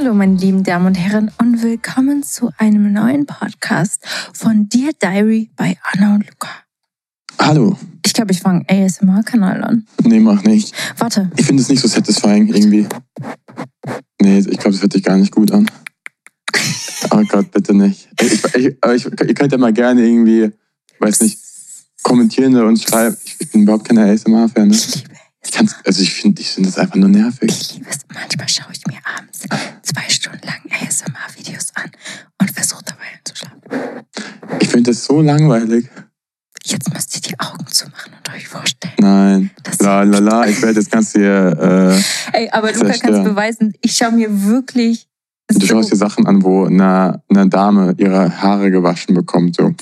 Hallo, meine lieben Damen und Herren, und willkommen zu einem neuen Podcast von Dear Diary bei Anna und Luca. Hallo. Ich glaube, ich fange ASMR-Kanal an. Nee, mach nicht. Warte. Ich finde es nicht so satisfying irgendwie. Nee, ich glaube, das hört sich gar nicht gut an. Oh Gott, bitte nicht. Ich, ich, ich, ihr könnt ja mal gerne irgendwie, weiß nicht, kommentieren und schreiben. Ich, bin überhaupt keine ASMR-Fan. Ne? Ich liebe Ich kann's, also ich finde ich find das einfach nur nervig. Ich liebe es. Manchmal schaue ich mir abends zwei Stunden lang ASMR-Videos an und versuche dabei einzuschlafen. Ich finde das so langweilig. Jetzt müsst ihr die Augen zumachen und euch vorstellen. Nein. La la la, ich werde das Ganze hier. Äh, Ey, aber Luca kann es beweisen. Ich schaue mir wirklich. du schaust dir so, Sachen an, wo eine, eine Dame ihre Haare gewaschen bekommt. So.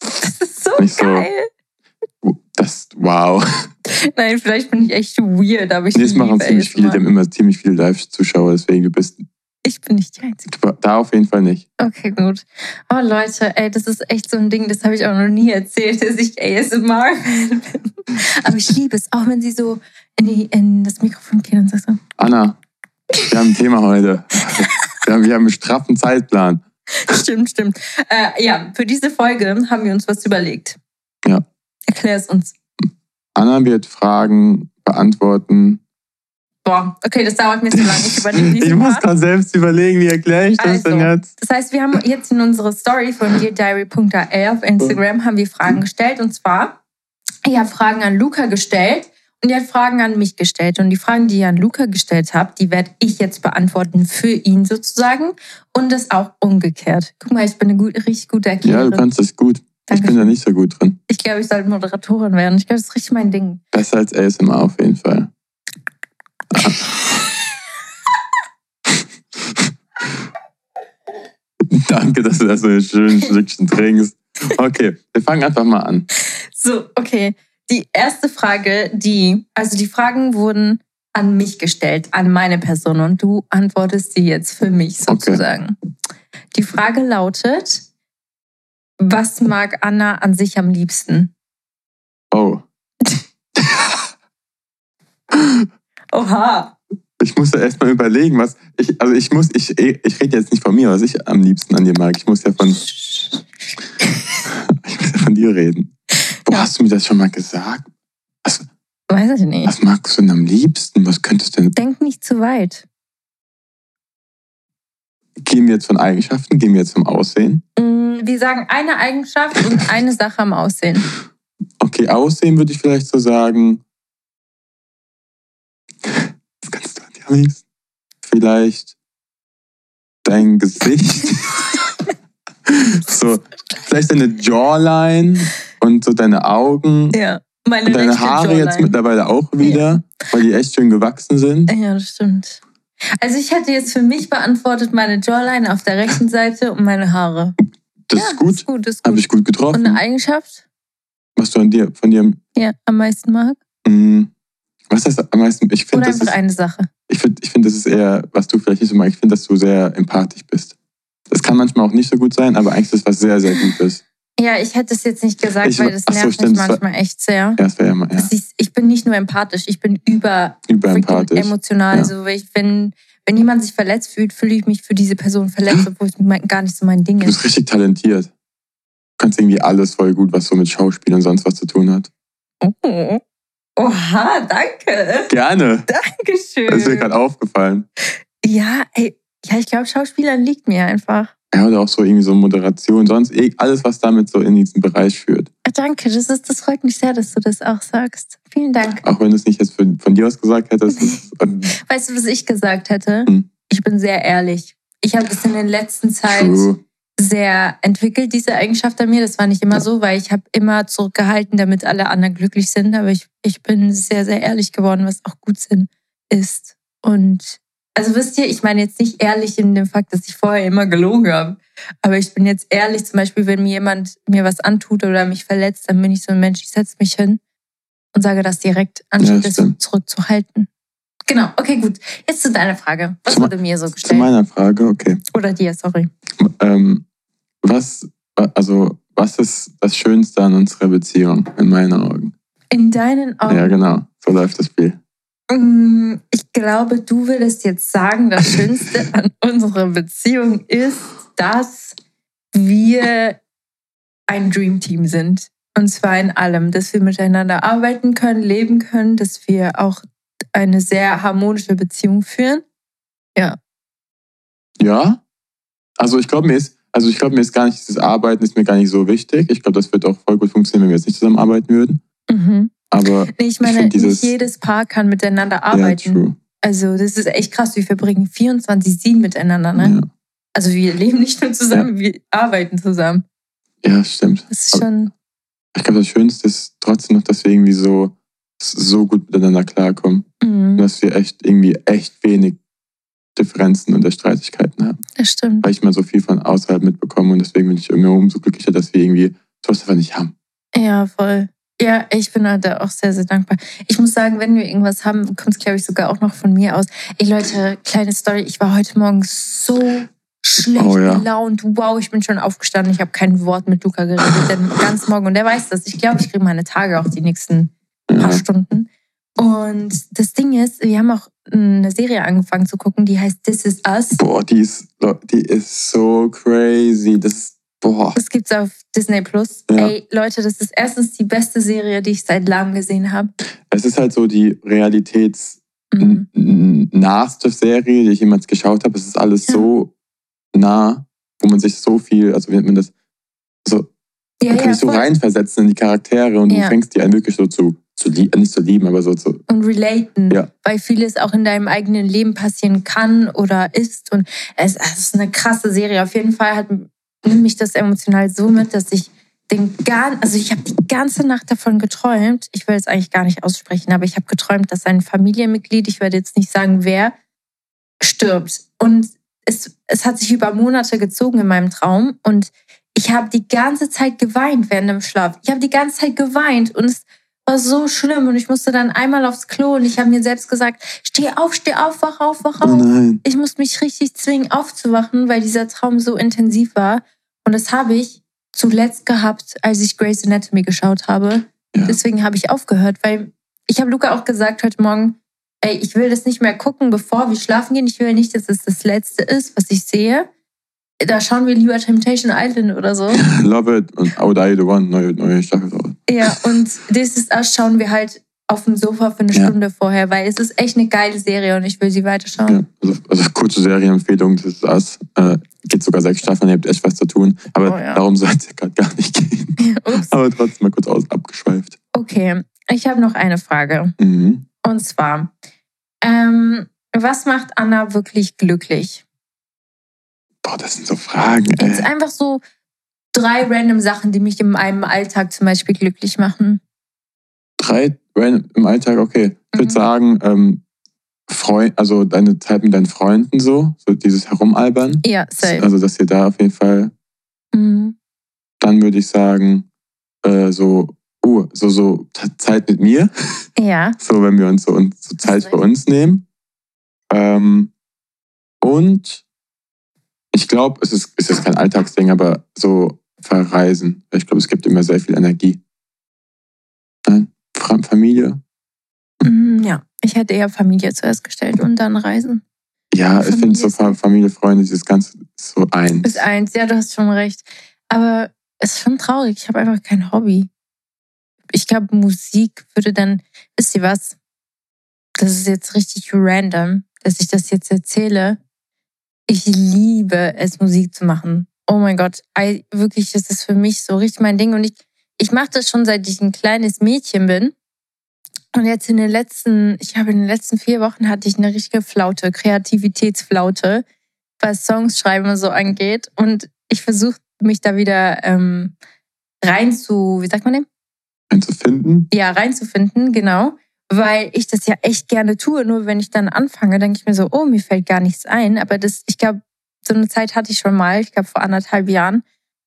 das ist so nicht so- geil. Das, wow. Nein, vielleicht bin ich echt weird, aber ich Nee, es machen ziemlich viele, die ASMR. haben immer ziemlich viele Live-Zuschauer, deswegen du bist Ich bin nicht die Einzige. da auf jeden Fall nicht. Okay, gut. Oh Leute, ey, das ist echt so ein Ding, das habe ich auch noch nie erzählt, dass ich ASMR-Fan bin. Aber ich liebe es, auch wenn sie so in, die, in das Mikrofon gehen und sagst so, Anna, wir haben ein Thema heute. Wir haben, wir haben einen straffen Zeitplan. stimmt, stimmt. Äh, ja, für diese Folge haben wir uns was überlegt. Ja. Erklär es uns. Anna wird Fragen beantworten. Boah, okay, das dauert mir zu lange. Ich übernehme Ich muss Part. gerade selbst überlegen, wie erkläre ich das denn Also. jetzt? Das heißt, wir haben jetzt in unserer Story von deardiary.al auf Instagram haben wir Fragen gestellt. Und zwar, ich habe Fragen an Luca gestellt und er hat Fragen an mich gestellt. Und die Fragen, die ihr an Luca gestellt habt, die werde ich jetzt beantworten für ihn sozusagen. Und das auch umgekehrt. Guck mal, ich bin eine gut, richtig gute Ja, Erklärerin. du kannst das gut. Ich Danke. bin da nicht so gut drin. ich glaube, ich sollte Moderatorin werden. Ich glaube, das ist richtig mein Ding. Besser als ASMR auf jeden Fall. Danke, dass du das so schön Stückchen trinkst. Okay, wir fangen einfach mal an. So, okay. Die erste Frage, die, also die Fragen wurden an mich gestellt, an meine Person und du antwortest sie jetzt für mich sozusagen. Okay. Die Frage lautet, was mag Anna an sich am liebsten? Oh. Oha. Ich muss ja erstmal überlegen, was ich, also ich muss, ich, ich rede jetzt nicht von mir, was ich am liebsten an dir mag. Ich muss ja von, ich muss ja von dir reden. Wo ja. hast du mir das schon mal gesagt? Was, Weiß ich nicht. Was magst du denn am liebsten? Was könntest du denn? Denk nicht zu weit. Gehen wir jetzt von Eigenschaften? Gehen wir jetzt vom Aussehen? Mm, wir sagen eine Eigenschaft und eine Sache am Aussehen. Okay, Aussehen würde ich vielleicht so sagen. Was kannst du an dir am liebsten? Vielleicht dein Gesicht. so, vielleicht deine Jawline und so deine Augen. Ja. Meine und deine Haare Jawline. jetzt mittlerweile auch wieder, ja. weil die echt schön gewachsen sind. Ja, das stimmt. Also ich hätte jetzt für mich beantwortet meine Jawline auf der rechten Seite und meine Haare. Das ja, ist gut. Ist gut, ist gut. Habe ich gut getroffen. Und eine Eigenschaft? Was du an dir, von dir ja, am meisten mag? Mhm. Was heißt am meisten? Ich find, Oder einfach ist, eine Sache. Ich finde, ich find, das ist eher, was du vielleicht nicht so magst. Ich finde, dass du sehr empathisch bist. Das kann manchmal auch nicht so gut sein, aber eigentlich ist das was sehr, sehr Gutes. Ja, ich hätte es jetzt nicht gesagt, ich, weil das nervt so, stimmt, mich manchmal war, echt sehr. Ja, das wäre ja mal, ja. Ich, ich, bin nicht nur empathisch, ich bin über, über empathisch. emotional. Ja. Also ich, wenn, wenn jemand sich verletzt fühlt, fühle ich mich für diese Person verletzt, obwohl es gar nicht so mein Ding ist. Du bist richtig talentiert. Du kannst irgendwie alles voll gut, was so mit Schauspiel und sonst was zu tun hat. Oh. Oha, danke. Gerne. Dankeschön. Das ist mir gerade aufgefallen. Ja, ey, ja, ich glaube, Schauspielern liegt mir einfach. Ja, oder auch so irgendwie so Moderation, sonst eh alles, was damit so in diesen Bereich führt. Ah, danke, das, ist, das freut mich sehr, dass du das auch sagst. Vielen Dank. Auch wenn du es nicht jetzt von, von dir aus gesagt hättest. weißt du, was ich gesagt hätte? Hm. Ich bin sehr ehrlich. Ich habe das in der letzten Zeit True. sehr entwickelt, diese Eigenschaft an mir. Das war nicht immer so, weil ich habe immer zurückgehalten, damit alle anderen glücklich sind. Aber ich, ich bin sehr, sehr ehrlich geworden, was auch gut Sinn ist. Und also wisst ihr, ich meine jetzt nicht ehrlich in dem Fakt, dass ich vorher immer gelogen habe. Aber ich bin jetzt ehrlich, zum Beispiel, wenn mir jemand mir was antut oder mich verletzt, dann bin ich so ein Mensch, ich setze mich hin und sage das direkt, anstatt ja, das zurückzuhalten. Genau, okay, gut. Jetzt zu deiner Frage. Was zu, wurde mir so gestellt? Zu meiner Frage, okay. Oder dir, sorry. Ähm, was, also, was ist das Schönste an unserer Beziehung, in meinen Augen? In deinen Augen? Ja, genau. So läuft das Spiel. Mm, ich glaube, du würdest jetzt sagen, das Schönste an unserer Beziehung ist, dass wir ein Dreamteam sind. Und zwar in allem, dass wir miteinander arbeiten können, leben können, dass wir auch eine sehr harmonische Beziehung führen. Ja. Ja. Also ich glaube, mir ist, also ich glaube, mir ist gar nicht, dieses Arbeiten ist mir gar nicht so wichtig. Ich glaube, das wird auch voll gut funktionieren, wenn wir jetzt nicht zusammenarbeiten würden. Mhm. Aber nee, ich meine, ich dieses, nicht jedes Paar kann miteinander arbeiten. Ja, also das ist echt krass. Wir verbringen 24-7 miteinander. Ne? Ja. Also wir leben nicht nur zusammen, ja. wir arbeiten zusammen. Ja, stimmt. Das ist schon. Ich glaube, das Schönste ist trotzdem noch, dass wir irgendwie so, so gut miteinander klarkommen. Mhm. dass wir echt irgendwie echt wenig Differenzen und Streitigkeiten haben. Das stimmt. Weil ich mal so viel von außerhalb mitbekomme und deswegen bin ich immer umso glücklicher, dass wir irgendwie sowas einfach nicht haben. Ja, voll. Ja, ich bin da auch sehr, sehr dankbar. Ich muss sagen, wenn wir irgendwas haben, kommt es, glaube ich, sogar auch noch von mir aus. Ey Leute, kleine Story. Ich war heute Morgen so schlecht oh, ja. gelaunt. Wow, ich bin schon aufgestanden. Ich habe kein Wort mit Luca geredet, denn ganz morgen. Und der weiß das. Ich glaube, ich kriege meine Tage auch die nächsten paar Stunden. Und das Ding ist, wir haben auch eine Serie angefangen zu gucken, die heißt This Is Us. Boah, die ist, die ist so crazy. Das Boah. Das gibt's auf Disney Plus. Ja. Ey, Leute, das ist erstens die beste Serie, die ich seit langem gesehen habe. Es ist halt so die realitätsnahste mhm. Serie, die ich jemals geschaut habe. Es ist alles ja. so nah, wo man sich so viel, also wie nennt man das, so, ja, man kann sich so reinversetzen in die Charaktere und du fängst die einen wirklich so zu, zu nicht zu lieben, aber so zu. Und relaten. Ja. Weil vieles auch in deinem eigenen Leben passieren kann oder ist. Und es, es ist eine krasse Serie. Auf jeden Fall hat nimmt mich das emotional so mit, dass ich den gar, also ich habe die ganze Nacht davon geträumt. Ich will es eigentlich gar nicht aussprechen, aber ich habe geträumt, dass ein Familienmitglied, ich werde jetzt nicht sagen wer, stirbt. Und es, es hat sich über Monate gezogen in meinem Traum und ich habe die ganze Zeit geweint während dem Schlaf. Ich habe die ganze Zeit geweint und es, war so schlimm und ich musste dann einmal aufs Klo und ich habe mir selbst gesagt, steh auf, steh auf, wach auf, wach auf. Nein. Ich musste mich richtig zwingen aufzuwachen, weil dieser Traum so intensiv war. Und das habe ich zuletzt gehabt, als ich Grey's Anatomy geschaut habe. Ja. Deswegen habe ich aufgehört, weil ich habe Luca auch gesagt heute Morgen, ey, ich will das nicht mehr gucken, bevor wir schlafen gehen. Ich will nicht, dass es das Letzte ist, was ich sehe. Da schauen wir lieber Temptation Island oder so. Love It und I Would Die The One, neue, neue Staffel. raus. Ja, und This Is Us schauen wir halt auf dem Sofa für eine Ja. Stunde vorher, weil es ist echt eine geile Serie und ich will sie weiterschauen. Ja, also, also kurze Serienempfehlung, das ist das. Äh, geht sogar sechs Staffeln, ihr habt echt was zu tun. Aber Oh ja. darum soll es ja gerade gar nicht gehen. Ups. Aber trotzdem mal kurz aus, abgeschweift. Okay, ich habe noch eine Frage. Mhm. Und zwar, ähm, was macht Anna wirklich glücklich? Boah, das sind so Fragen, Jetzt ey. einfach so drei random Sachen, die mich in meinem Alltag zum Beispiel glücklich machen. Drei random im Alltag, okay. Ich würde Mhm. sagen, ähm, Freund, also deine Zeit mit deinen Freunden so, so dieses Herumalbern. Ja, safe. Also, dass ihr da auf jeden Fall, Mhm. dann würde ich sagen, äh, so, uh, so, so Zeit mit mir. Ja, So, wenn wir uns so, uns so Zeit für uns nehmen. Ähm, und ich glaube, es ist, es ist kein Alltagsding, aber so verreisen. Ich glaube, es gibt immer sehr viel Energie. Nein? Familie? Mhm, ja. Ich hätte eher Familie zuerst gestellt und dann Reisen. Ja, ich finde so Familie Fa- Familie, Freunde, dieses Ganze ist so eins. Ist eins, ja, du hast schon recht. Aber es ist schon traurig. Ich habe einfach kein Hobby. Ich glaube, Musik würde dann, wisst ihr was? Das ist jetzt richtig random, dass ich das jetzt erzähle. Ich liebe es, Musik zu machen. Oh mein Gott, I, wirklich, das ist für mich so richtig mein Ding. Und ich, ich mache das schon, seit ich ein kleines Mädchen bin. Und jetzt in den letzten, ich habe in den letzten vier Wochen hatte ich eine richtige Flaute, Kreativitätsflaute, was Songs schreiben und so angeht. Und ich versuche mich da wieder ähm, rein zu, wie sagt man dem? Einzufinden. Ja, reinzufinden, genau. Weil ich das ja echt gerne tue. Nur wenn ich dann anfange, denke ich mir so, oh, mir fällt gar nichts ein. Aber das, ich glaube, so eine Zeit hatte ich schon mal, ich glaube vor anderthalb Jahren.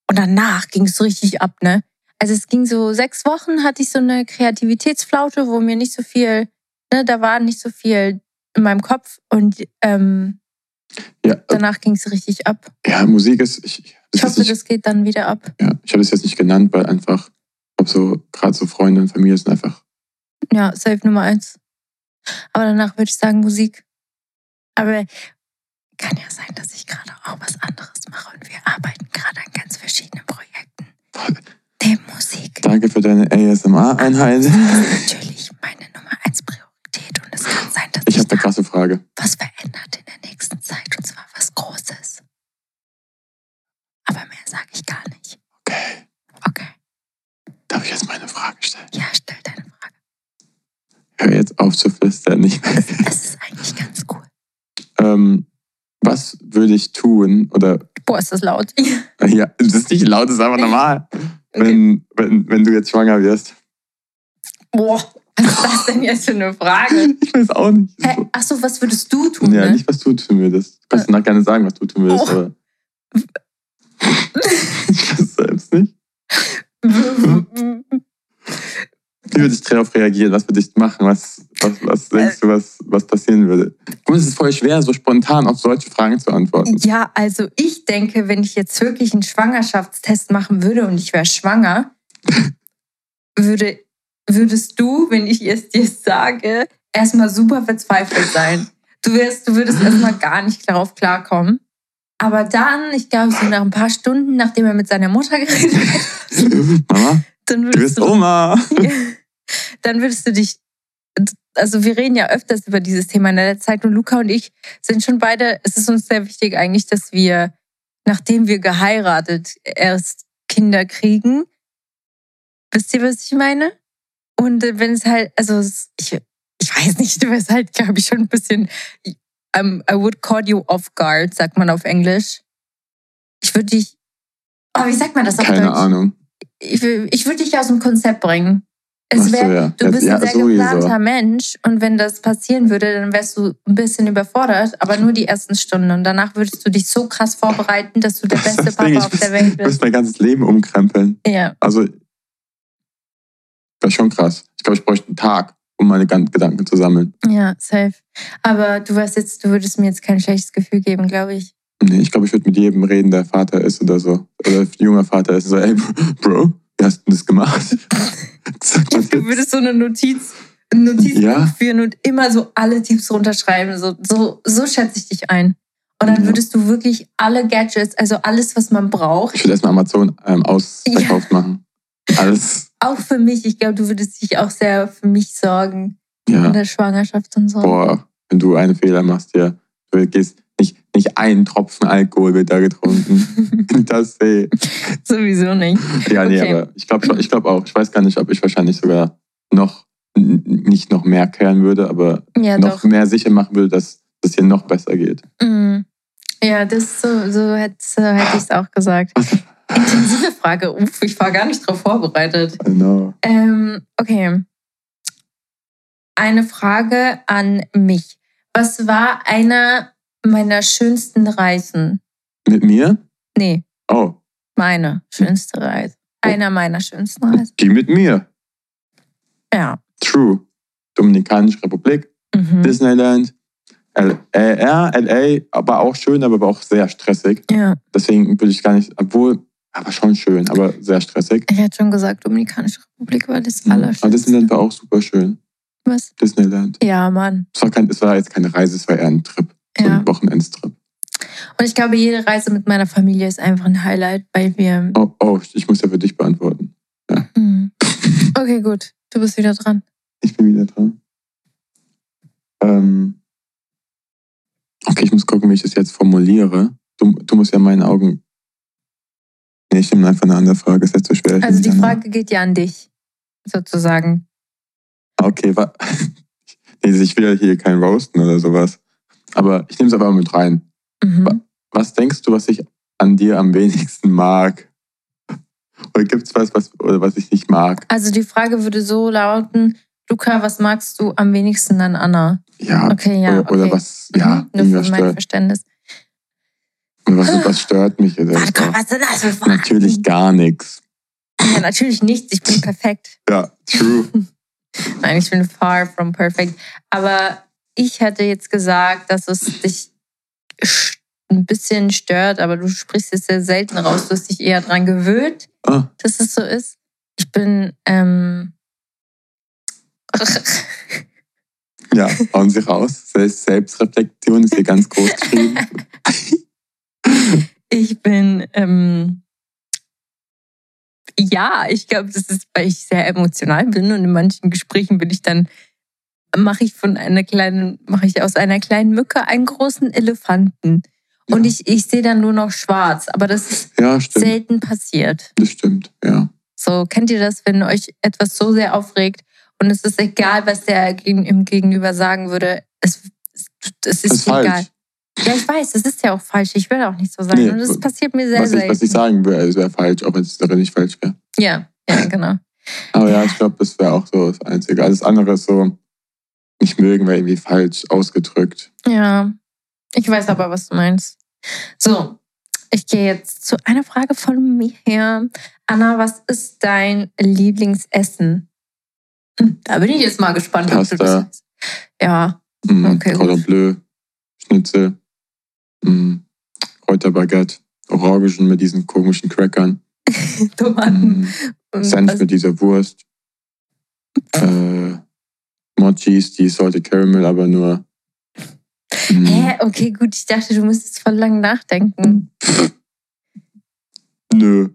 Und danach ging es richtig ab, ne? Also es ging so sechs Wochen, hatte ich so eine Kreativitätsflaute, wo mir nicht so viel, ne, da war nicht so viel in meinem Kopf. Und ähm, Ja, äh, danach ging es richtig ab. ja, Musik ist, ich, Ich hoffe, nicht, das geht dann wieder ab. ja, ich habe das jetzt nicht genannt, weil einfach, glaube so, gerade so Freunde und Familie sind einfach, Ja, Safe Nummer eins. Aber danach würde ich sagen Musik. Aber kann ja sein, dass ich gerade auch was anderes mache und wir arbeiten gerade an ganz verschiedenen Projekten. Neben Musik. danke für deine ASMR-Einheit. Das ist natürlich meine Nummer eins Priorität und es kann sein, dass Ich sich habe eine krasse Frage. was verändert in der nächsten Zeit und zwar was Großes. Aber mehr sage ich gar nicht. Okay, Okay, darf ich jetzt meine Frage stellen? ja, stell deine Frage. Hör jetzt auf zu flüstern, nicht mehr. Es ist eigentlich ganz cool. ähm, was würde ich tun oder Boah, ist das laut. ja, das ist nicht laut, das ist einfach normal. Okay. Wenn, wenn, wenn du jetzt schwanger wirst. Boah, was ist das denn jetzt für eine Frage? Ich weiß auch nicht. Hä? Ach so, was würdest du tun? Ja, ne? nicht, was du tun würdest. Du kannst danach gerne sagen, was du tun würdest, Oh. aber. ich weiß selbst nicht. Wie würde ich darauf reagieren? Was würde ich machen? Was, was, was denkst du, was, was passieren würde? Mal, es ist voll schwer, so spontan auf solche Fragen zu antworten. ja, also ich denke, wenn ich jetzt wirklich einen Schwangerschaftstest machen würde und ich wäre schwanger, würde, würdest du, wenn ich es dir sage, erstmal super verzweifelt sein. Du, wärst, du würdest erstmal gar nicht darauf klarkommen. Aber dann, ich glaube, so nach ein paar Stunden, nachdem er mit seiner Mutter geredet hat, Mama, dann du würdest bist du Oma. dann würdest du dich, also wir reden ja öfters über dieses Thema in der Zeit und Luca und ich sind schon beide, es ist uns sehr wichtig eigentlich, dass wir, nachdem wir geheiratet, erst Kinder kriegen. Wisst ihr, was ich meine? Und äh, wenn es halt, also ich, ich weiß nicht, du wirst halt, glaube ich, schon ein bisschen, um, I would call you off guard, sagt man auf Englisch. Ich würde dich, oh, wie sagt man das auf Keine Deutsch? Ahnung. Ich, ich würde dich aus dem Konzept bringen. Es Ach so, wär, ja. Du bist ja, ein sehr geplanter Mensch und wenn das passieren würde, dann wärst du ein bisschen überfordert, aber nur die ersten Stunden. Und danach würdest du dich so krass vorbereiten, dass du der beste Papa ich auf der Welt Ich muss bist. mein ganzes Leben umkrempeln. Ja. Also, Wäre schon krass. Ich glaube, ich bräuchte einen Tag, um meine Gedanken zu sammeln. Ja, safe. Aber du weißt jetzt, du würdest mir jetzt kein schlechtes Gefühl geben, glaube ich. Nee, ich glaube, ich würde mit jedem reden, der Vater ist oder so. Oder junger Vater ist. So, ey, Bro, wie hast du das gemacht? du würdest so eine Notiz, Notiz ja. führen und immer so alle Tipps runterschreiben. So, so, so schätze ich dich ein. Und dann würdest du wirklich alle Gadgets, also alles, was man braucht. Ich würde erstmal Amazon ähm, ausverkauft ja. machen. Alles. Auch für mich. Ich glaube, du würdest dich auch sehr für mich sorgen. Ja. In der Schwangerschaft und so. Boah, wenn du einen Fehler machst, ja. Du gehst nicht, nicht ein Tropfen Alkohol wird da getrunken. das ey. Sowieso nicht. Ja, nee, okay. aber ich glaube ich glaub auch. Ich weiß gar nicht, ob ich wahrscheinlich sogar noch nicht noch mehr kehren würde, aber ja, noch doch. mehr sicher machen würde, dass das hier noch besser geht. Mhm. Ja, das so, so hätte, so hätte ich es auch gesagt. Intensive Frage. Uff, ich war gar nicht darauf vorbereitet. Know. Ähm, okay. Eine Frage an mich. Was war einer meiner schönsten Reisen? Mit mir? Nee. Oh. Meine schönste Reise. Oh. Einer meiner schönsten Reisen. Die mit mir. Ja. True. Dominikanische Republik, mhm. Disneyland, LA, LA, aber auch schön, aber auch sehr stressig. Ja. Deswegen würde ich gar nicht, obwohl, aber schon schön, aber sehr stressig. Ich hätte schon gesagt, Dominikanische Republik war das mhm. Allerschönste. Aber Disneyland war auch super schön. Was? Disneyland. Ja, Mann. Es war, kein, es war jetzt keine Reise, es war eher ein Trip. Ja. ein Wochenendstrip. Und ich glaube, jede Reise mit meiner Familie ist einfach ein Highlight, weil wir. Oh, oh ich muss ja für dich beantworten. Ja. Mhm. Okay, gut. Du bist wieder dran. Ich bin wieder dran. Ähm, okay, ich muss gucken, wie ich das jetzt formuliere. Du, du musst ja in meinen Augen. Nee, ich nehme einfach eine andere Frage. Ist jetzt so schwer. Also die Frage andere. geht ja an dich, sozusagen. Okay, wa nee, ich will ja hier kein Roasten oder sowas. Aber ich nehme es aber mit rein. Mhm. Was denkst du, was ich an dir am wenigsten mag? Oder gibt es was, was, oder was ich nicht mag? Also die Frage würde so lauten, Luca, was magst du am wenigsten an Anna? Ja. Okay, ja. Oder, okay. was, ja, mhm, Nur für mein Verständnis. Und was, was stört mich? Oder was, was sind das für Fragen? Natürlich gar nichts. Ja, natürlich nichts. Ich bin perfekt. Ja, true. Nein, ich bin far from perfect. Aber ich hätte jetzt gesagt, dass es dich ein bisschen stört, aber du sprichst es sehr selten raus. Du hast dich eher daran gewöhnt, ah. dass es so ist. Ich bin. Ähm ja, hauen Sie raus. Selbstreflexion ist hier ganz groß geschrieben. ich bin. Ähm ja, ich glaube, das ist, weil ich sehr emotional bin und in manchen Gesprächen bin ich dann mache ich von einer kleinen, mache ich aus einer kleinen Mücke einen großen Elefanten. Und ich, ich sehe dann nur noch schwarz. Aber das ist ja, selten passiert. Das stimmt, ja. So, kennt ihr das, wenn euch etwas so sehr aufregt und es ist egal, was der im Gegenüber sagen würde, es, es ist, ist egal. Falsch. Ja, ich weiß, es ist ja auch falsch. Ich will auch nicht so sagen. Nee, und das passiert mir sehr was selten. Ich, was ich sagen würde, wäre falsch, wenn es darin nicht falsch wäre. Ja, ja, genau. Aber ja, ich glaube, das wäre auch so das Einzige. Alles andere ist so, nicht mögen, wäre irgendwie falsch ausgedrückt. Ja, ich weiß aber, was du meinst. So, ich gehe jetzt zu einer Frage von mir. Anna, was ist dein Lieblingsessen? Hm, da bin ich jetzt mal gespannt, Pasta. ob du das Ja. Mm, okay, Cordon Bleu, Schnitzel, mm, Kräuterbaguette, Orangen mit diesen komischen Crackern. Tomaten. Mm, Senf mit dieser Wurst. äh, Mochis, die Salted Caramel, aber nur Mhm. Hä, okay, gut. Ich dachte, du müsstest voll lang nachdenken. Nö.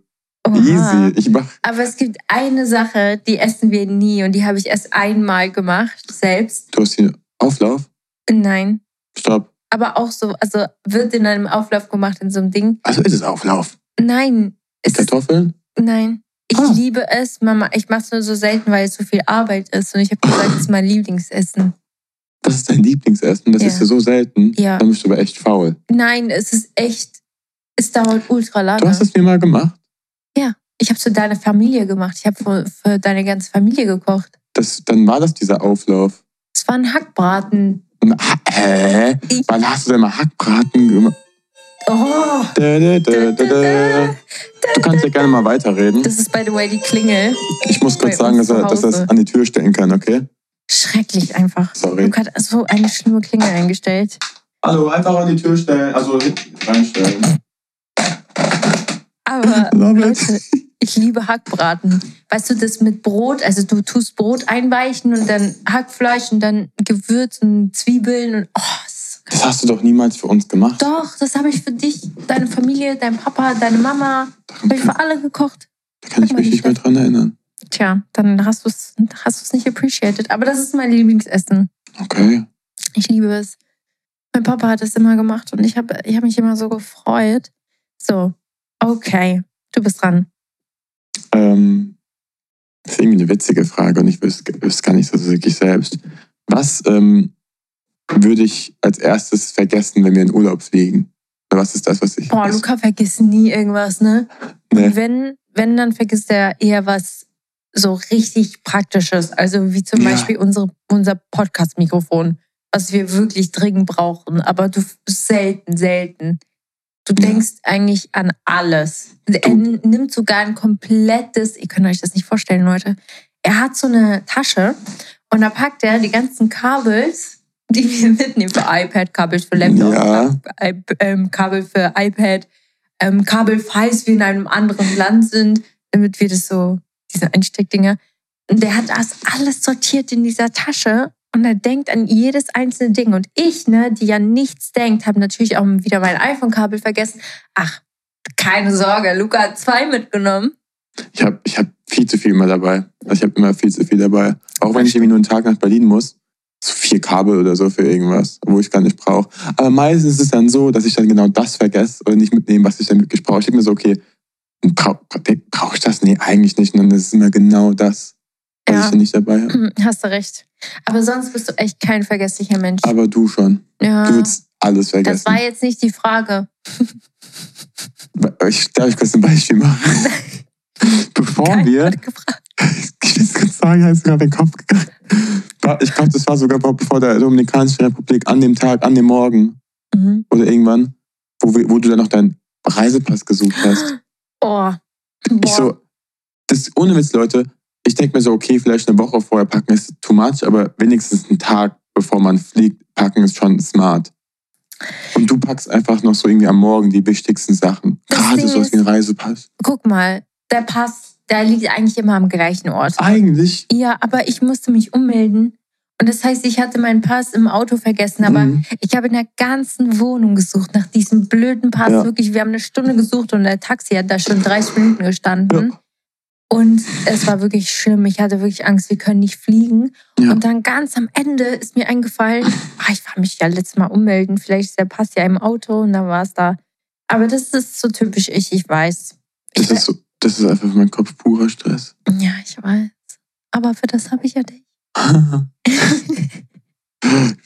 Oha. Easy. Ich mach. Aber es gibt eine Sache, die essen wir nie und die habe ich erst einmal gemacht, selbst. Du hast den Auflauf? Nein. Stopp. Aber auch so, also wird in einem Auflauf gemacht in so einem Ding. Also ist es Auflauf? Nein. Ist Kartoffeln? Nein. Ich ah. liebe es, Mama. Ich mache es nur so selten, weil es so viel Arbeit ist. Und ich habe gesagt, es ist mein Lieblingsessen das ist dein Lieblingsessen, das ja. ist ja so selten, ja. dann bist du aber echt faul. Nein, es ist echt, es dauert ultra lange. Du hast es mir mal gemacht? Ja, ich habe es für deine Familie gemacht. Ich habe für, für, deine ganze Familie gekocht. Das, dann war das dieser Auflauf. Es war ein Hackbraten. Na, hä? Ich, Wann hast du denn mal Hackbraten gemacht? Oh. Da, da, da. Du kannst ja gerne mal weiterreden. Das ist, by the way, die Klingel. Ich muss kurz sagen, dass er, dass er es an die Tür stellen kann, okay? Schrecklich einfach. Sorry. Luca hat so eine schlimme Klingel eingestellt. Hallo, einfach an die Tür stellen, also reinstellen. Aber Love it. Leute, ich liebe Hackbraten. Weißt du, das mit Brot, also du tust Brot einweichen und dann Hackfleisch und dann Gewürz und Zwiebeln und oh, das hast du doch niemals für uns gemacht. doch, das habe ich für dich, deine Familie, dein Papa, deine Mama, habe ich für alle gekocht. da kann ich mich nicht mehr dran erinnern. Tja, dann hast du es hast du's nicht appreciated. Aber das ist mein Lieblingsessen. Okay. Ich liebe es. Mein Papa hat es immer gemacht und ich habe ich hab mich immer so gefreut. So, okay, du bist dran. Ähm, das ist irgendwie eine witzige Frage und ich wüsste, wüsste gar nicht so wirklich selbst. Was ähm, würde ich als erstes vergessen, wenn wir in Urlaub fliegen? Oder was ist das, was ich. Boah, Luca vergisst nie irgendwas, ne? Nee. Und wenn, wenn, dann vergisst er eher was so richtig Praktisches. Also wie zum Ja. Beispiel unsere, unser Podcast-Mikrofon, was wir wirklich dringend brauchen. Aber du selten, selten. Du Ja. denkst eigentlich an alles. Er nimmt sogar ein komplettes, ihr könnt euch das nicht vorstellen, Leute. Er hat so eine Tasche und da packt er die ganzen Kabels, die wir mitnehmen für iPad, Kabel für Laptop, Ja. Ähm, Kabel für iPad, ähm, Kabel, falls wir in einem anderen Land sind, damit wir das so, diese Einsteckdinger. Und der hat das alles sortiert in dieser Tasche und er denkt an jedes einzelne Ding. Und ich, ne, die ja nichts denkt, habe natürlich auch wieder mein iPhone-Kabel vergessen. Ach, keine Sorge, Luca hat zwei mitgenommen. Ich habe ich hab viel zu viel immer dabei. Also ich habe immer viel zu viel dabei. Auch wenn ich irgendwie nur einen Tag nach Berlin muss. So vier Kabel oder so für irgendwas, wo ich gar nicht brauche. Aber meistens ist es dann so, dass ich dann genau das vergesse oder nicht mitnehme, was ich dann wirklich brauche. Ich denke mir so, okay, brauche ich das? Nee, eigentlich nicht. Und dann ist es immer genau das, was Ja. ich dann nicht dabei habe. Hm, Hast du recht. Aber sonst bist du echt kein vergesslicher Mensch. Aber du schon. ja. Du würdest alles Das vergessen. war jetzt nicht die Frage. Ich, darf ich kurz ein Beispiel machen? Bevor Keiner wir ich will es kurz sagen, ist gerade in den Kopf gegangen. Ich glaube, das war sogar bevor der Dominikanischen Republik an dem Tag, an dem Morgen Mhm. oder irgendwann, wo, wir, wo du dann noch deinen Reisepass gesucht hast. Oh. Ich so, das ohne Witz, Leute, ich denke mir so, okay, vielleicht eine Woche vorher packen ist too much, aber wenigstens einen Tag, bevor man fliegt, packen ist schon smart. Und du packst einfach noch so irgendwie am Morgen die wichtigsten Sachen. Das Gerade sowas wie ein Reisepass. Guck mal, der Pass, der liegt eigentlich immer am gleichen Ort. Eigentlich. Ja, aber ich musste mich ummelden. Und das heißt, ich hatte meinen Pass im Auto vergessen. Aber Mhm. ich habe in der ganzen Wohnung gesucht nach diesem blöden Pass. Ja. Wirklich, wir haben eine Stunde gesucht und der Taxi hat da schon 30 Minuten gestanden. Ja. Und es war wirklich schlimm. Ich hatte wirklich Angst, wir können nicht fliegen. Ja. Und dann ganz am Ende ist mir eingefallen, ah, ich war mich ja letztes Mal ummelden. Vielleicht ist der Pass ja im Auto und dann war es da. Aber das ist so typisch ich, ich weiß. Ich, Das so, das ist einfach für meinen Kopf purer Stress. ja, ich weiß. Aber für das habe ich ja dich.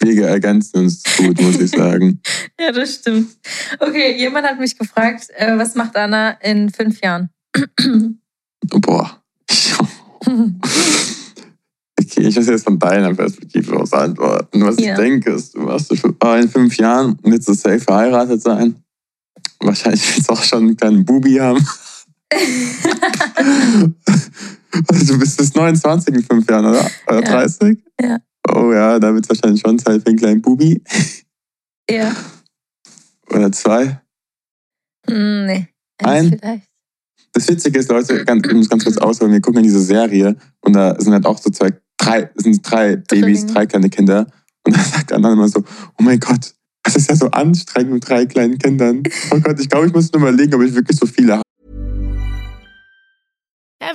Wir ergänzen uns gut, muss ich sagen. Ja, das stimmt. Okay, jemand hat mich gefragt, äh, was macht Anna in fünf Jahren? Boah. Okay, ich muss jetzt von deiner Perspektive aus antworten. Was Ja. ich denke, ist, du wirst in fünf Jahren willst du safe verheiratet sein. Wahrscheinlich willst du auch schon einen kleinen Bubi haben. Du bist bis 29 in fünf Jahren, oder? Oder Ja. 30? Ja. Oh ja, da wird es wahrscheinlich schon Zeit für einen kleinen Bubi. ja. Oder zwei. Hm, nee. Ein? Vielleicht. Das Witzige ist, Leute, ganz, ich muss ganz kurz ausholen, wir gucken in diese Serie und da sind halt auch so zwei, drei, es sind drei Babys, drei kleine Kinder. Und da sagt Anna immer so, oh mein Gott, das ist ja so anstrengend mit drei kleinen Kindern. Oh Gott, ich glaube, ich muss nur überlegen, ob ich wirklich so viele habe.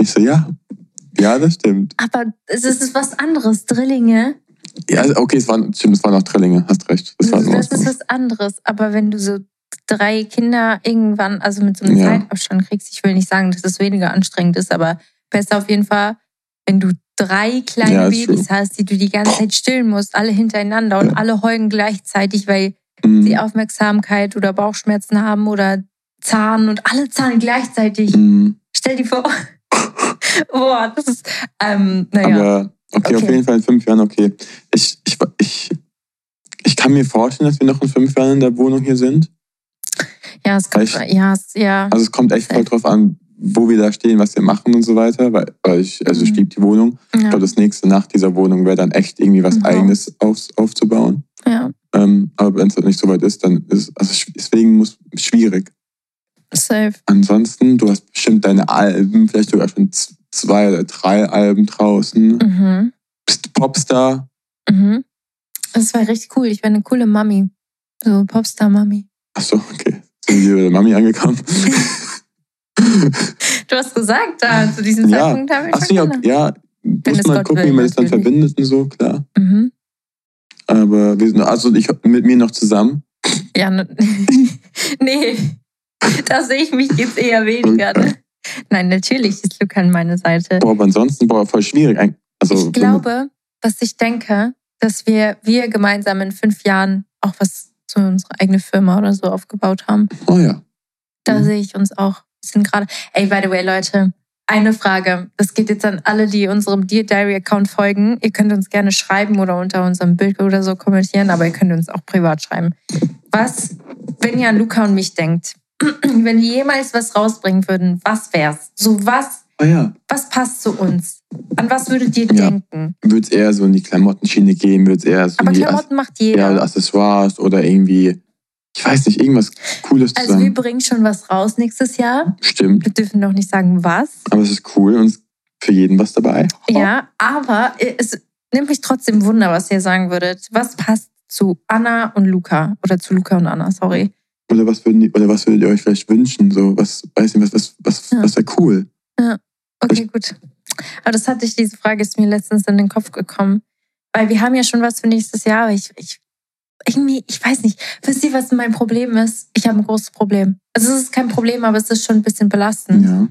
Ich so, ja, ja, das stimmt. Aber es ist was anderes. Drillinge, Ja, okay, es waren, stimmt, es waren auch Drillinge, hast recht. Das, war das ist was anderes. Aber wenn du so drei Kinder irgendwann, also mit so einem ja. Zeitabstand kriegst, ich will nicht sagen, dass es weniger anstrengend ist, aber besser auf jeden Fall, wenn du drei kleine ja, Babys true. hast, die du die ganze Zeit stillen musst, alle hintereinander und alle heulen gleichzeitig, weil mhm. sie Aufmerksamkeit oder Bauchschmerzen haben oder Zahn und alle zahlen gleichzeitig. Mhm. Stell dir vor. Boah, das ist, ähm, naja. Aber okay, okay, auf jeden Fall in fünf Jahren, okay. Ich, ich, ich, ich kann mir vorstellen, dass wir noch in fünf Jahren in der Wohnung hier sind. Ja, es kommt, ich, ja, ja. Also es kommt echt voll drauf an, wo wir da stehen, was wir machen und so weiter. Weil, weil ich, also ich mhm. liebe die Wohnung. Ja. Ich glaube, das nächste nach dieser Wohnung wäre dann echt irgendwie was mhm. Eigenes auf, aufzubauen. Ja. Ähm, aber wenn es halt nicht so weit ist, dann ist also deswegen muss schwierig. Safe. Ansonsten, du hast bestimmt deine Alben, vielleicht sogar schon zwei oder drei Alben draußen. Mhm. Bist Popstar. Mhm. Das war richtig cool. Ich war eine coole Mami. So Popstar-Mami. Achso, okay. Sind wir bei der Mami angekommen? du hast gesagt, da zu diesem ja. Zeitpunkt habe ich Ach, ja, ja, muss mal gucken, will, wie man das dann verbindet und so, klar. Mhm. Aber wir sind, also ich mit mir noch zusammen. Ja, ne. Da sehe ich mich jetzt eher weniger. Ne? Nein, natürlich ist Luca an meiner Seite. Boah, aber ansonsten, boah, voll schwierig. Also, ich glaube, was ich denke, dass wir, wir gemeinsam in fünf Jahren auch was zu unserer eigenen Firma oder so aufgebaut haben. Oh ja. Da mhm. sehe ich uns auch. Wir sind gerade. Ey, by the way, Leute, eine Frage. Das geht jetzt an alle, die unserem Dear Diary Account folgen. Ihr könnt uns gerne schreiben oder unter unserem Bild oder so kommentieren, aber ihr könnt uns auch privat schreiben. Was, wenn ihr an Luca und mich denkt, wenn wir jemals was rausbringen würden, was wär's? So was? Oh ja. Was passt zu uns? An was würdet ihr ja. denken? Würde es eher so in die Klamottenschiene gehen? Würde es eher so Aber Klamotten macht jeder. Ja, Accessoires oder irgendwie, ich weiß nicht, irgendwas Cooles also Also wir bringen schon was raus nächstes Jahr. Stimmt. Wir dürfen noch nicht sagen, was. Aber es ist cool und für jeden was dabei. Ja, aber es nimmt mich trotzdem Wunder, was ihr sagen würdet. Was passt zu Anna und Luca? Oder zu Luca und Anna, sorry. Oder was, würden, oder was würdet ihr euch vielleicht wünschen? So, was, weiß nicht, was, was, was, ja. was wäre cool? Ja, okay, ich, gut. Aber das hatte ich, diese Frage ist mir letztens in den Kopf gekommen. Weil wir haben ja schon was für nächstes Jahr, aber ich, ich, irgendwie, ich weiß nicht. Wisst ihr, was mein Problem ist? Ich habe ein großes Problem. Also es ist kein Problem, aber es ist schon ein bisschen belastend. Ja.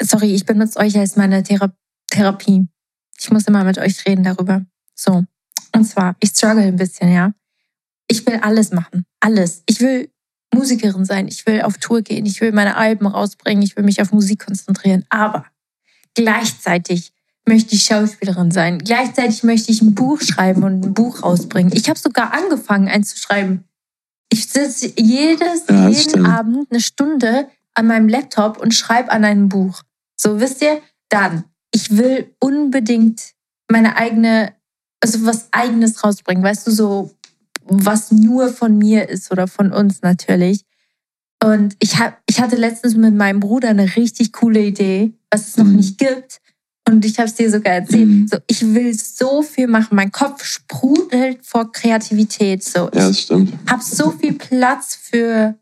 Sorry, ich benutze euch als meine Thera Therapie. Ich muss immer mit euch reden darüber. So. Und zwar, ich struggle ein bisschen, ja. Ich will alles machen. Alles. Ich will Musikerin sein, ich will auf Tour gehen, ich will meine Alben rausbringen, ich will mich auf Musik konzentrieren. Aber gleichzeitig möchte ich Schauspielerin sein. Gleichzeitig möchte ich ein Buch schreiben und ein Buch rausbringen. Ich habe sogar angefangen, eins zu schreiben. Ich sitze jedes, ja, jeden stimmt. Abend eine Stunde an meinem Laptop und schreibe an einem Buch. So, wisst ihr? Dann, ich will unbedingt meine eigene, also was eigenes rausbringen. Weißt du, so was nur von mir ist oder von uns natürlich. Und ich, hab, ich hatte letztens mit meinem Bruder eine richtig coole Idee, was es noch mhm. nicht gibt. Und ich habe es dir sogar erzählt. Mhm. So, ich will so viel machen. Mein Kopf sprudelt vor Kreativität. So, ja, das stimmt. Ich habe so viel Platz für.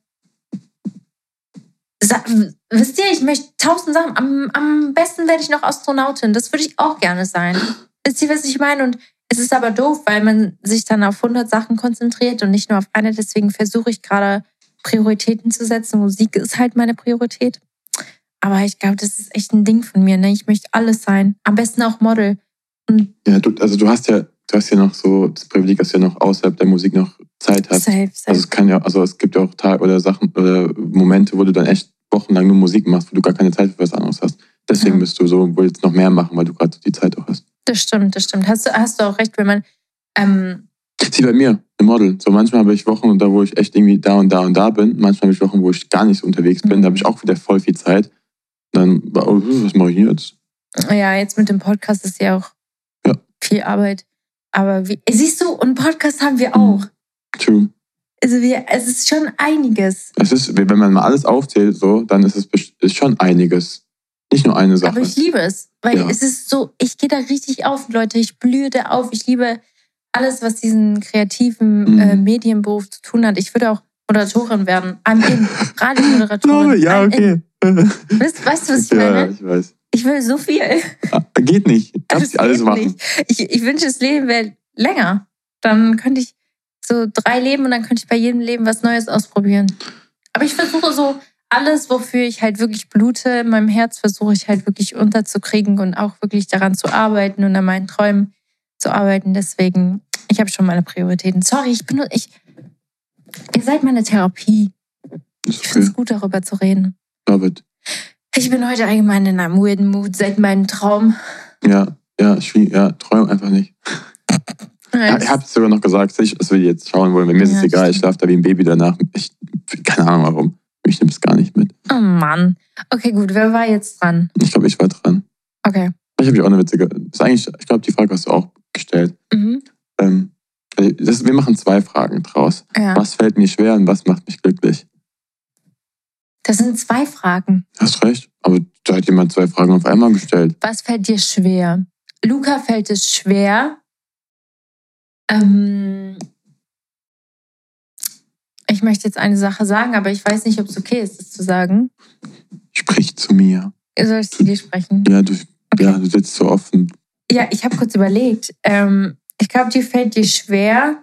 Wisst ihr, ich möchte tausend Sachen. Am, am besten werde ich noch Astronautin. Das würde ich auch gerne sein. Wisst ihr, was ich meine? Und es ist aber doof, weil man sich dann auf 100 Sachen konzentriert und nicht nur auf eine. Deswegen versuche ich gerade Prioritäten zu setzen. Musik ist halt meine Priorität. Aber ich glaube, das ist echt ein Ding von mir. Ne? Ich möchte alles sein. Am besten auch Model. Und ja, du, also du hast ja, du hast ja noch so das Privileg, dass du ja noch außerhalb der Musik noch Zeit hast. Safe, safe. Also es kann ja, also es gibt ja auch Tage oder Sachen oder Momente, wo du dann echt wochenlang nur Musik machst, wo du gar keine Zeit für was anderes hast. Deswegen ja. bist du so, willst noch mehr machen, weil du gerade die Zeit auch hast. Das stimmt, das stimmt. Hast du, hast du auch recht, wenn man. Ähm Sie bei mir, im Model. So manchmal habe ich Wochen, da wo ich echt irgendwie da und da und da bin. Manchmal habe ich Wochen, wo ich gar nicht so unterwegs bin. Mhm. Da habe ich auch wieder voll viel Zeit. Dann, oh, was mache ich jetzt? Ja, jetzt mit dem Podcast ist ja auch ja. viel Arbeit. Aber wie, siehst du, und Podcast haben wir auch. True. Also wir, es ist schon einiges. Es ist, wenn man mal alles aufzählt, so, dann ist es ist schon einiges. Nicht nur eine Sache. Aber ich liebe es, weil ja. es ist so, ich gehe da richtig auf, Leute. Ich blühe da auf. Ich liebe alles, was diesen kreativen mhm. äh, Medienberuf zu tun hat. Ich würde auch Moderatorin werden. I'm in. Radiomoderatorin. ja, okay. Weißt, weißt, du, was ich meine? Ja, ich weiß. Ich will so viel. Ah, geht nicht. Kannst du alles machen. Ich, ich wünsche, das Leben wäre länger. Dann könnte ich so drei leben und dann könnte ich bei jedem Leben was Neues ausprobieren. Aber ich versuche so alles, wofür ich halt wirklich blute in meinem Herz, versuche ich halt wirklich unterzukriegen und auch wirklich daran zu arbeiten und an meinen Träumen zu arbeiten. Deswegen, ich habe schon meine Prioritäten. Sorry, ich bin nur, ich, ihr seid meine Therapie. Ich finde es gut, darüber zu reden. David. Ich bin heute allgemein in einem weirden Mood seit meinem Traum. Ja, ja, schwierig. Ja, träum einfach nicht. Ja, ich habe es sogar noch gesagt, ich, das will ich jetzt schauen wollen. Mir ja, ist es egal, stimmt. ich schlafe da wie ein Baby danach. Ich, keine Ahnung warum. Ich nehme es gar nicht mit. Oh Mann. Okay, gut. Wer war jetzt dran? Ich glaube, ich war dran. Okay. Ich habe auch eine witzige. Ist eigentlich, ich glaube, die Frage hast du auch gestellt. Mhm. Ähm, also, das, wir machen zwei Fragen draus. Ja. Was fällt mir schwer und was macht mich glücklich? Das sind zwei Fragen. Hast recht. Aber da hat jemand zwei Fragen auf einmal gestellt. Was fällt dir schwer? Luca fällt es schwer. Ähm, ich möchte jetzt eine Sache sagen, aber ich weiß nicht, ob es okay ist, das zu sagen. Sprich zu mir. Soll ich zu dir sprechen? Ja, du, okay. ja, du sitzt so offen. Ja, ich habe kurz überlegt. Ähm, ich glaube, dir fällt dir schwer,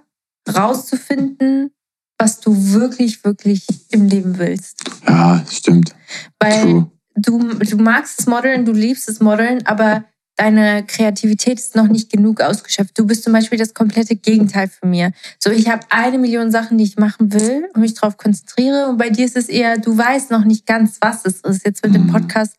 rauszufinden, was du wirklich, wirklich im Leben willst. Ja, stimmt. Weil du, du magst das Modeln, du liebst das Modeln, aber deine Kreativität ist noch nicht genug ausgeschöpft. Du bist zum Beispiel das komplette Gegenteil von mir. So, ich habe eine Million Sachen, die ich machen will und mich darauf konzentriere. Und bei dir ist es eher, du weißt noch nicht ganz, was es ist. Jetzt mit dem mhm. Podcast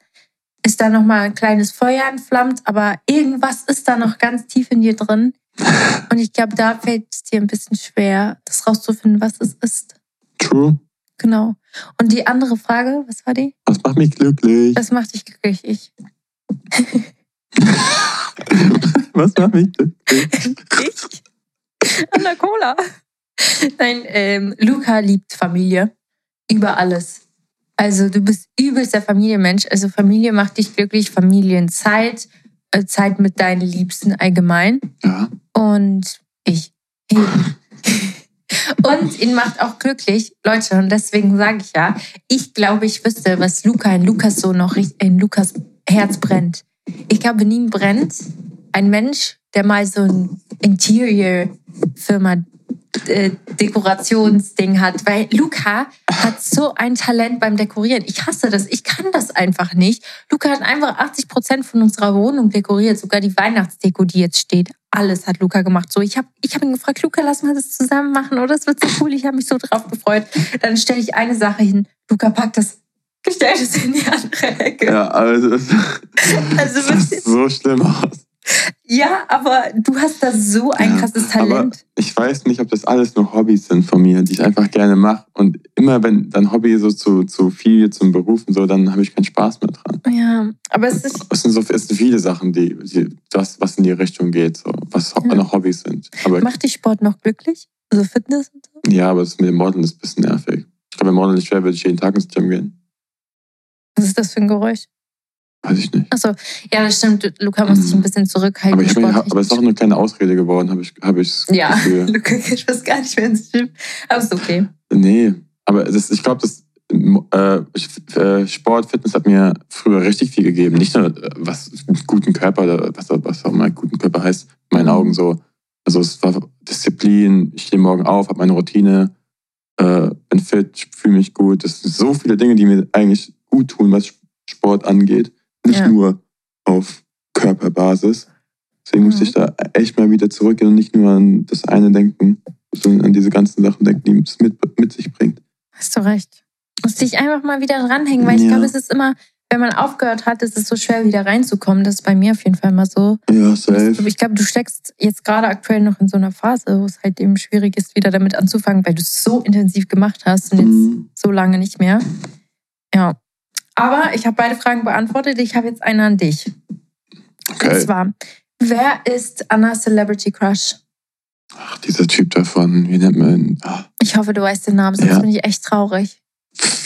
ist da noch mal ein kleines Feuer entflammt, aber irgendwas ist da noch ganz tief in dir drin. Und ich glaube, da fällt es dir ein bisschen schwer, das rauszufinden, was es ist. True. Genau. Und die andere Frage, was war die? Was macht mich glücklich? Was macht dich glücklich? Ich. Was macht mich glücklich? Ich? Anna Cola. Nein, ähm, Luca liebt Familie. Über alles. Also du bist übelst der Familienmensch. Also Familie macht dich glücklich, Familienzeit, äh, Zeit mit deinen Liebsten allgemein. Ja. Und ich. Und ihn macht auch glücklich, Leute. Und deswegen sage ich ja, ich glaube, ich wüsste, was Luca in Lukas so noch in Lukas Herz brennt. Ich glaube, in ihm brennt ein Mensch, der mal so ein Interior-Firma äh, Dekorationsding hat, weil Luca hat so ein Talent beim Dekorieren. Ich hasse das, ich kann das einfach nicht. Luca hat einfach 80 Prozent von unserer Wohnung dekoriert, sogar die Weihnachtsdeko, die jetzt steht. Alles hat Luca gemacht. So, ich habe ich hab ihn gefragt, Luca, lass mal das zusammen machen, oder? Das wird so cool. Ich habe mich so drauf gefreut. Dann stelle ich eine Sache hin. Luca packt das gestellt es in die andere Ecke. Ja, also, also das sieht so schlimm aus. Ja, aber du hast da so ein ja, krasses Talent. Ich weiß nicht, ob das alles nur Hobbys sind von mir, die ich einfach gerne mache. Und immer wenn dein Hobby so zu, zu viel zum Beruf und so, dann habe ich keinen Spaß mehr dran. Ja, aber es ist. Es sind so es sind viele Sachen, die, die das, was in die Richtung geht, so, was ja. noch Hobbys sind. Aber Macht dich Sport noch glücklich? Also Fitness und so? Ja, aber das mit dem Modeln ist ein bisschen nervig. Ich glaube, wenn Modeln nicht schwer würde ich jeden Tag ins Gym gehen. Was ist das für ein Geräusch? Weiß ich nicht. Achso, ja, das stimmt. Luca muss sich ein bisschen zurückhalten. Aber, ich mein, aber es ist auch eine kleine Ausrede geworden, habe ich, hab Ja, Gefühl. Luca ich weiß gar nicht mehr ins Gym. Aber ist okay. Nee, aber das, ich glaube, das äh, äh, Sport, Fitness hat mir früher richtig viel gegeben. Nicht nur äh, was guten Körper, oder was, was auch mal guten Körper heißt, in meinen mhm. Augen so. Also es war Disziplin, ich stehe morgen auf, habe meine Routine, äh, bin fit, fühle mich gut. Das sind so viele Dinge, die mir eigentlich gut tun, was Sport angeht. Nicht ja. nur auf Körperbasis. Deswegen mhm. musste ich da echt mal wieder zurückgehen und nicht nur an das eine denken, sondern an diese ganzen Sachen denken, die es mit, mit sich bringt. Hast du recht. Musst dich einfach mal wieder dranhängen, weil ja. ich glaube, es ist immer, wenn man aufgehört hat, ist es so schwer, wieder reinzukommen. Das ist bei mir auf jeden Fall mal so. Ja, safe. Ich glaube, du steckst jetzt gerade aktuell noch in so einer Phase, wo es halt eben schwierig ist, wieder damit anzufangen, weil du es so intensiv gemacht hast und jetzt mhm. so lange nicht mehr. Ja. Aber ich habe beide Fragen beantwortet. Ich habe jetzt eine an dich. Okay. Und zwar, wer ist Anna Celebrity Crush? Ach, dieser Typ davon, wie nennt man ihn? Ach. Ich hoffe, du weißt den Namen, sonst ja. bin ich echt traurig.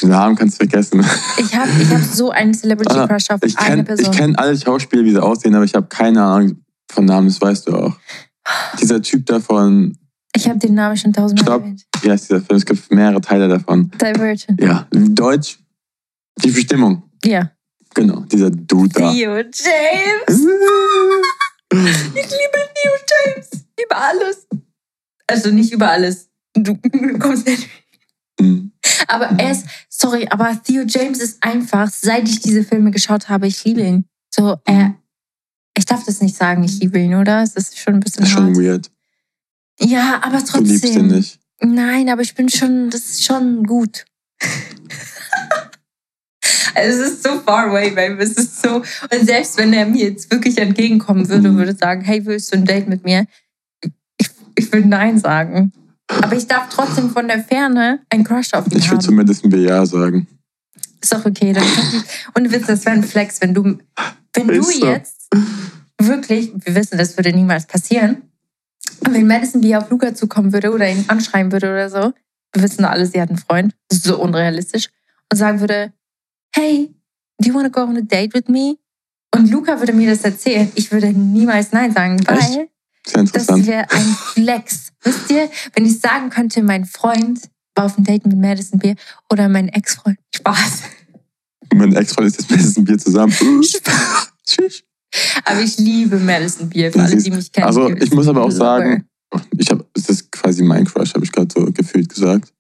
Den Namen kannst du vergessen. Ich habe ich hab so einen Celebrity ah, Crush auf ich kenn, eine Person. Ich kenne alle Schauspieler, wie sie aussehen, aber ich habe keine Ahnung von Namen, das weißt du auch. Dieser Typ davon. Ich habe den Namen schon tausendmal erwähnt. Wie heißt dieser Film? Es gibt mehrere Teile davon. Divergent. Ja, Deutsch die Bestimmung. Ja. Genau, dieser Dude da. Theo James. Ich liebe Theo James. Über alles. Also nicht über alles. Du, kommst nicht. Mhm. Aber er ist, sorry, aber Theo James ist einfach, seit ich diese Filme geschaut habe, ich liebe ihn. So, er, ich darf das nicht sagen, ich liebe ihn, oder? Es ist schon ein bisschen. Schon hart. weird. Ja, aber trotzdem. Du liebst ihn nicht. Nein, aber ich bin schon, das ist schon gut. es ist so far away, baby. Es ist so. Und selbst wenn er mir jetzt wirklich entgegenkommen würde und mhm. würde sagen, hey, willst du ein Date mit mir? Ich, ich würde Nein sagen. Aber ich darf trotzdem von der Ferne einen Crush auf ihn ich haben. Ich würde zumindest ein Ja sagen. Ist doch okay. Dann und Witz, das wäre ein Flex, wenn du, wenn du jetzt wirklich, wir wissen, das würde niemals passieren, wenn Madison Beer auf Luca zukommen würde oder ihn anschreiben würde oder so, wir wissen alle, sie hat einen Freund, so unrealistisch, und sagen würde, hey, do you want to go on a date with me? Und Luca würde mir das erzählen. Ich würde niemals Nein sagen, weil das wäre ein Flex. Wisst ihr, wenn ich sagen könnte, mein Freund war auf ein Date mit Madison Beer oder mein Ex-Freund. Spaß. Mein Ex-Freund ist jetzt Madison Beer zusammen. Spaß. Aber ich liebe Madison Beer, für alle, die mich kennen. Also ich muss aber auch sagen, ich habe, es ist quasi mein Crush, habe ich gerade so gefühlt gesagt.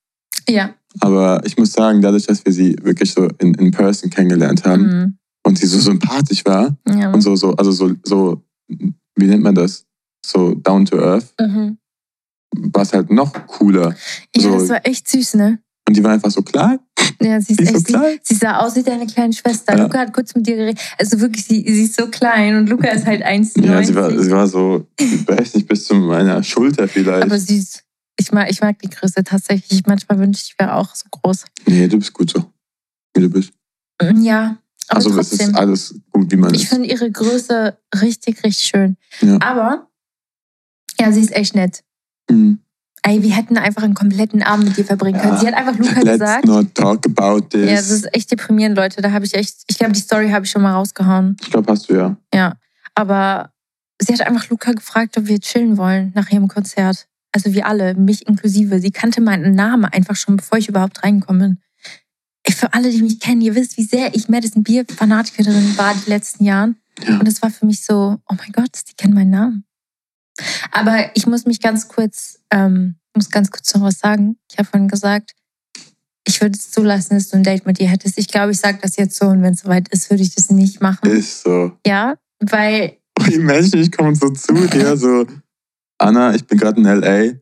Ja. Aber ich muss sagen, dadurch, dass wir sie wirklich so in, in person kennengelernt haben mhm. und sie so sympathisch war ja. und so, so, also so, so, wie nennt man das? So down to earth, mhm. war es halt noch cooler. Ja, so, das war echt süß, ne? Und die war einfach so klein. Ja, sie ist echt, so klein. Sie, sie, sah aus wie deine kleine Schwester. Ja. Luca hat kurz mit dir geredet. Also wirklich, sie, sie ist so klein und Luca ist halt 1,90. Ja, sie war, sie war so, weiß nicht, bis zu meiner Schulter vielleicht. Aber süß. Ich mag, ich mag die Größe tatsächlich. Manchmal wünsche ich, ich wäre auch so groß. Nee, du bist gut so, wie du bist. Mm, ja. Aber also trotzdem, es ist alles gut, wie man ich ist. Ich finde ihre Größe richtig, richtig schön. Ja. Aber, ja, sie ist echt nett. Mhm. Ey, wir hätten einfach einen kompletten Abend mit dir verbringen können. Ja. Sie hat einfach Luca Let's gesagt. Not talk about this. Ja, das ist echt deprimierend, Leute. Da habe ich echt, ich glaube, die Story habe ich schon mal rausgehauen. Ich glaube, hast du ja. Ja, aber sie hat einfach Luca gefragt, ob wir chillen wollen nach ihrem Konzert. Also wir alle, mich inklusive. Sie kannte meinen Namen einfach schon, bevor ich überhaupt reingekommen bin. Für alle, die mich kennen, ihr wisst, wie sehr ich Madison Beer Fanatikerin war die letzten Jahren. Ja. Und es war für mich so, oh mein Gott, die kennen meinen Namen. Aber ich muss mich ganz kurz, ähm, muss ganz kurz noch was sagen. Ich habe vorhin gesagt, ich würde es zulassen, dass du ein Date mit dir hättest. Ich glaube, ich sage das jetzt so und wenn es soweit ist, würde ich das nicht machen. Ist so. Ja, weil. Die Menschen, ich komme so zu dir, so, Anna, ich bin gerade in L.A.,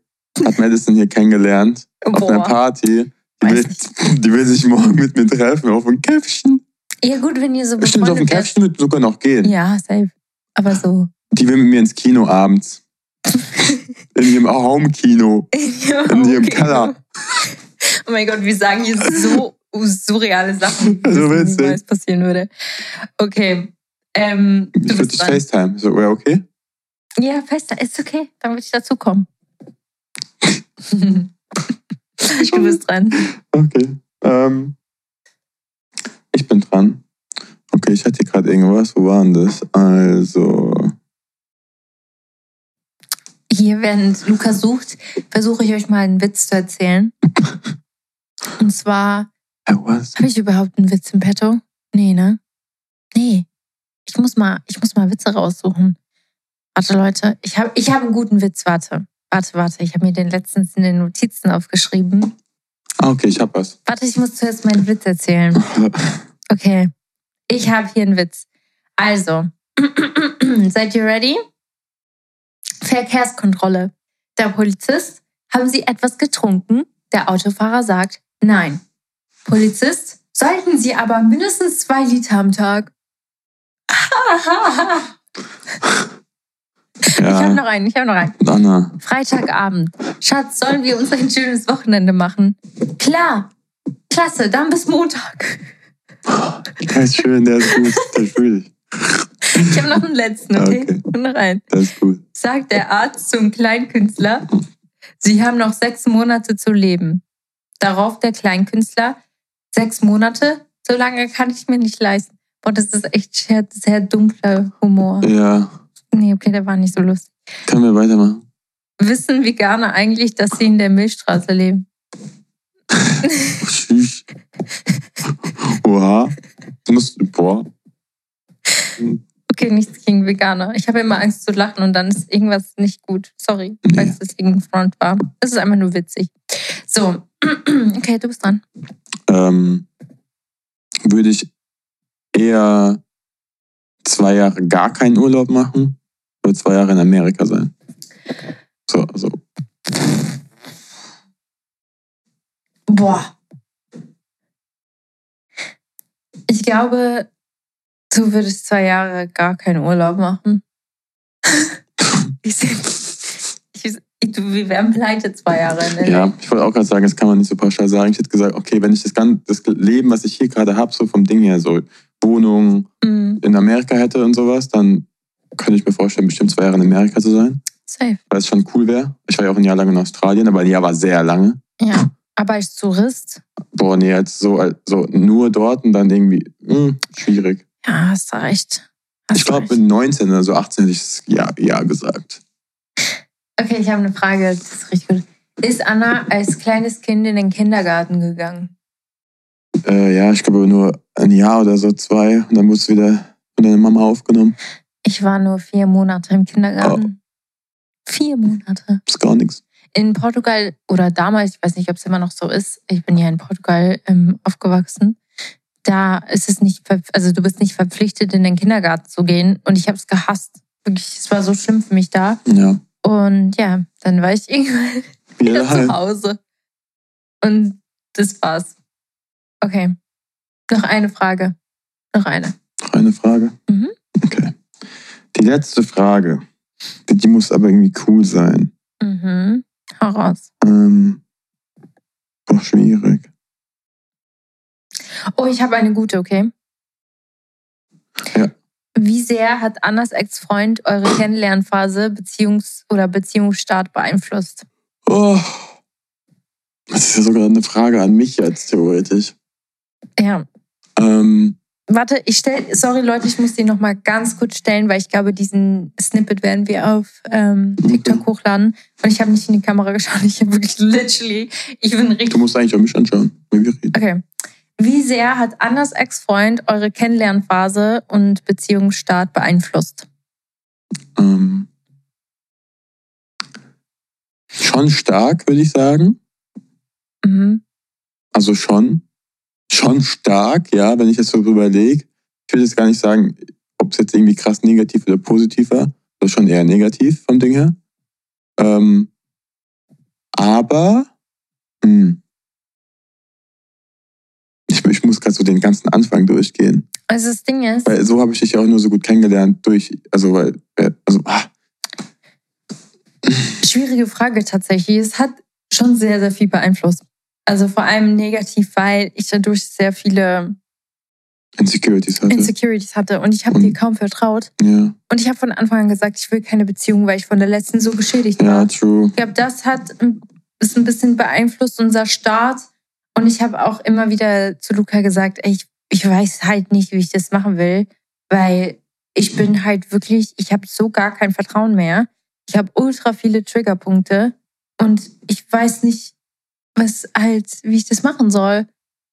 hat Madison hier kennengelernt, Boah. auf einer Party. Die will, die will, sich morgen mit mir treffen auf ein Käffchen. Ja gut, wenn ihr so Bestimmt auf ein Käffchen wird sogar noch gehen. Ja, safe. Aber so. Die will mit mir ins Kino abends. in ihrem Home-Kino. In, in ihrem Keller. Oh mein Gott, wir sagen hier so surreale Sachen, so also niemals passieren würde. Okay. Ähm, ich würde dich FaceTime. So, wäre okay? Ja, FaceTime. Ist okay. Dann würde ich dazukommen. du bist dran. Okay. Ähm, ich bin dran. Okay, ich hatte gerade irgendwas. Wo war denn das? Also. Hier, während Luca sucht, versuche ich euch mal einen Witz zu erzählen. Und zwar. Habe ich überhaupt einen Witz im Petto? Nee, ne? Nee. Ich muss mal, ich muss mal Witze raussuchen. Warte, Leute. Ich habe ich hab einen guten Witz. Warte. Warte, warte. Ich habe mir den letztens in den Notizen aufgeschrieben. Ah, okay, ich habe was. Warte, ich muss zuerst meinen Witz erzählen. Okay. Ich habe hier einen Witz. Also, seid ihr ready? Verkehrskontrolle. Der Polizist, haben Sie etwas getrunken? Der Autofahrer sagt, nein. Polizist, sollten Sie aber mindestens zwei Liter am Tag. Ja. Ich habe noch einen, ich habe noch einen. Anna. Freitagabend. Schatz, sollen wir uns ein schönes Wochenende machen? Klar. Klasse, dann bis Montag. Der ist schön, der ist gut, der fühle ich. Ich habe noch einen letzten, okay? okay. Und noch einen. Das ist gut. Sagt der Arzt zum Kleinkünstler, Sie haben noch sechs Monate zu leben. Darauf der Kleinkünstler, sechs Monate? So lange kann ich mir nicht leisten. Boah, das ist echt sehr, sehr dunkler Humor. Ja. Nee, okay, der war nicht so lustig. Können wir weitermachen? Wissen Veganer eigentlich, dass sie in der Milchstraße leben? Oha. Du musst, boah. Okay, nichts gegen Veganer. Ich habe immer Angst zu lachen und dann ist irgendwas nicht gut. Sorry, falls das gegen Front war. Es ist einfach nur witzig. So, okay, du bist dran. Ähm, würde ich eher zwei Jahre gar keinen Urlaub machen oder zwei Jahre in Amerika sein? So, also. Boah. Ich glaube, du würdest zwei Jahre gar keinen Urlaub machen. ich, ich, wir wären pleite zwei Jahre LA. Ja, ich wollte auch gerade sagen, das kann man nicht so pauschal sagen. Ich hätte gesagt, okay, wenn ich das, ganze, das Leben, was ich hier gerade habe, so vom Ding her, so Wohnung Mhm. in Amerika hätte und sowas, dann könnte ich mir vorstellen, bestimmt zwei Jahre in Amerika zu sein. Safe. Weil es schon cool wäre. Ich war ja auch ein Jahr lang in Australien, aber ein Jahr war sehr lange. Ja. Aber als Tourist, Boah, nee, jetzt so, so nur dort und dann irgendwie, mh, schwierig. ja, hast du recht. Hast Ich du glaube, mit 19 oder so 18 hätte ich es ja, ja gesagt. Okay, ich habe eine Frage, das ist richtig gut. Ist Anna als kleines Kind in den Kindergarten gegangen? Äh, ja, ich glaube nur ein Jahr oder so, zwei. Und dann wurde es wieder von deiner Mama aufgenommen. Ich war nur vier Monate im Kindergarten. Vier Monate. Ist gar nichts. In Portugal oder damals, ich weiß nicht, ob es immer noch so ist, ich bin ja in Portugal ähm, aufgewachsen, da ist es nicht, also du bist nicht verpflichtet, in den Kindergarten zu gehen. Und ich habe es gehasst. Wirklich, es war so schlimm für mich da. Ja. Und ja, dann war ich irgendwann Wieder wieder zu daheim. Hause. Und das war's. Okay. Noch eine Frage. Noch eine. Noch eine Frage? Mhm. Die letzte Frage. Die, muss aber irgendwie cool sein. Mhm. Hau raus. Ähm, boah, schwierig. Oh, ich habe eine gute, okay? Ja. Wie sehr hat Annas Ex-Freund eure Kennenlernphase Beziehungs- oder Beziehungsstart beeinflusst? Oh. Das ist ja sogar eine Frage an mich jetzt, theoretisch. Ja. Ähm, Warte, ich stelle, sorry Leute, ich muss die nochmal ganz kurz stellen, weil ich glaube, diesen Snippet werden wir auf ähm, TikTok hochladen. Und ich habe nicht in die Kamera geschaut, ich habe wirklich literally, ich bin richtig du musst eigentlich auch mich anschauen, wenn wir reden. Okay. Wie sehr hat Annas Ex-Freund eure Kennenlernphase und Beziehungsstart beeinflusst? Ähm, schon stark, würde ich sagen. Mhm. Also schon. Schon stark, ja, wenn ich jetzt so überlege. Ich will jetzt gar nicht sagen, ob es jetzt irgendwie krass negativ oder positiv war. Das ist schon eher negativ vom Ding her. Ähm, aber hm, ich, ich muss gerade so den ganzen Anfang durchgehen. Also das Ding ist, Weil so habe ich dich ja auch nur so gut kennengelernt durch, also weil, äh, also, ah, schwierige Frage tatsächlich. Es hat schon sehr, sehr viel beeinflusst. Also vor allem negativ, weil ich dadurch sehr viele Insecurities hatte. Insecurities hatte und ich habe dir kaum vertraut. ja, Und ich habe von Anfang an gesagt, ich will keine Beziehung, weil ich von der letzten so geschädigt ja, war. true. Ich glaube, das hat ist ein bisschen beeinflusst unser Start. Und ich habe auch immer wieder zu Luca gesagt, ey, ich, ich weiß halt nicht, wie ich das machen will, weil ich bin halt wirklich, ich habe so gar kein Vertrauen mehr. Ich habe ultra viele Triggerpunkte und ich weiß nicht, was halt, wie ich das machen soll.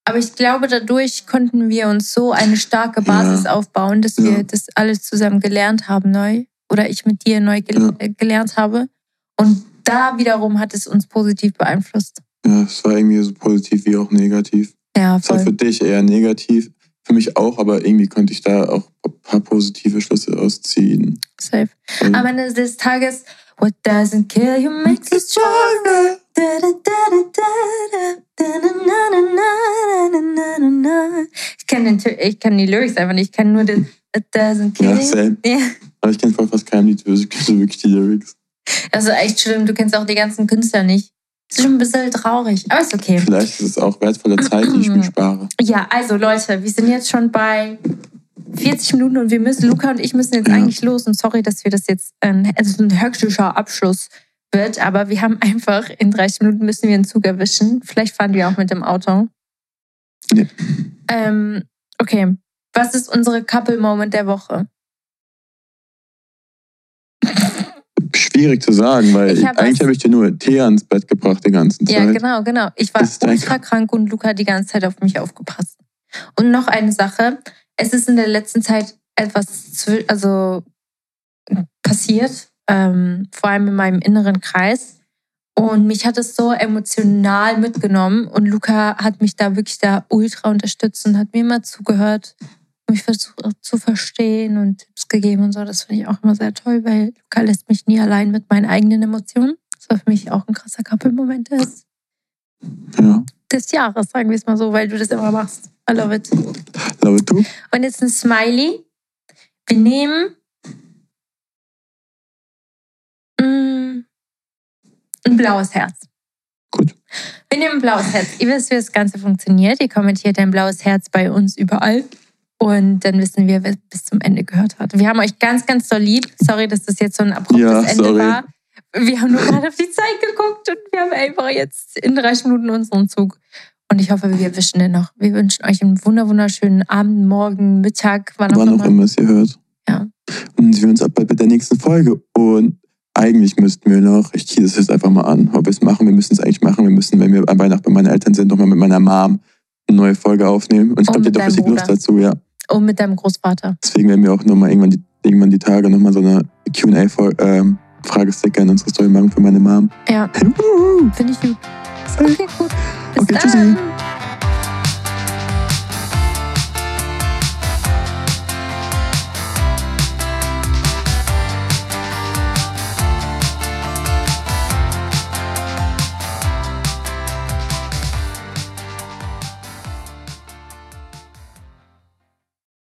Aber ich glaube, dadurch konnten wir uns so eine starke Basis Ja. aufbauen, dass wir Ja. das alles zusammen gelernt haben neu. Oder ich mit dir neu gel Ja. äh, gelernt habe. Und da wiederum hat es uns positiv beeinflusst. Ja, es war irgendwie so positiv wie auch negativ. Ja, Es war für voll. dich eher negativ, für mich auch, aber irgendwie konnte ich da auch ein paar positive Schlüsse ausziehen. Safe. Weil- Am Ende des Tages, what doesn't kill you makes you stronger. Ich kenne den ich die Lyrics einfach nicht. Ich kenne nur den It doesn't kill Ja, same. Ja. Aber ich kenne voll fast keinem Lied, so wirklich die Lyrics. Also echt schlimm, du kennst auch die ganzen Künstler nicht. Ist schon ein bisschen traurig, aber ist okay. Vielleicht ist es auch wertvolle Zeit, die ich mir spare. Ja, also Leute, wir sind jetzt schon bei 40 Minuten und wir müssen, Luca und ich müssen jetzt Ja. eigentlich los. Und sorry, dass wir das jetzt, ähm, also ein hektischer Abschluss wird, aber wir haben einfach in 30 Minuten müssen wir einen Zug erwischen. Vielleicht fahren wir auch mit dem Auto. Nee. Ähm, okay, was ist unsere Couple-Moment der Woche? Schwierig zu sagen, weil hab eigentlich habe ich dir nur Tee ans Bett gebracht die ganze Zeit. Ja, genau, genau. Ich war ultra krank und Luca hat die ganze Zeit auf mich aufgepasst. Und noch eine Sache. Es ist in der letzten Zeit etwas also passiert, ähm, vor allem in meinem inneren Kreis. Und mich hat es so emotional mitgenommen. Und Luca hat mich da wirklich da ultra unterstützt und hat mir immer zugehört, mich versucht zu verstehen und Tipps gegeben und so. Das finde ich auch immer sehr toll, weil Luca lässt mich nie allein mit meinen eigenen Emotionen. Das war für mich auch ein krasser Couple-Moment ist. Ja. Des Jahres, sagen wir es mal so, weil du das immer machst. I love it. Love it too. Und jetzt ein Smiley. Wir nehmen mm, ein blaues Herz. Gut. Wir nehmen ein blaues Herz. Ihr wisst, wie das Ganze funktioniert. Ihr kommentiert ein blaues Herz bei uns überall. Und dann wissen wir, wer bis zum Ende gehört hat. Wir haben euch ganz, ganz doll lieb. Sorry, dass das jetzt so ein abruptes ja, Ende sorry. war. Wir haben nur gerade auf die Zeit geguckt und wir haben einfach jetzt in 30 Minuten unseren Zug. Und ich hoffe, wir wünschen den noch. Wir wünschen euch einen wunderschönen Abend, Morgen, Mittag, wann auch, wann immer. auch immer es ihr hört. Ja. Und wir sehen uns ab bei der nächsten Folge. Und eigentlich müssten wir noch, ich ziehe das jetzt einfach mal an, ob wir es machen, wir müssen es eigentlich machen. Wir müssen, wenn wir an Weihnachten bei meinen Eltern sind, nochmal mit meiner Mom eine neue Folge aufnehmen. Und ich glaube, die hat auch richtig Lust dazu, ja. Und mit deinem Großvater. Deswegen werden wir auch nochmal irgendwann die, irgendwann die Tage nochmal so eine QA-Fragesticker ähm, in unsere Story machen für meine Mom. Ja. Finde ich gut. Okay, gut. Bis okay, dann. tschüssi.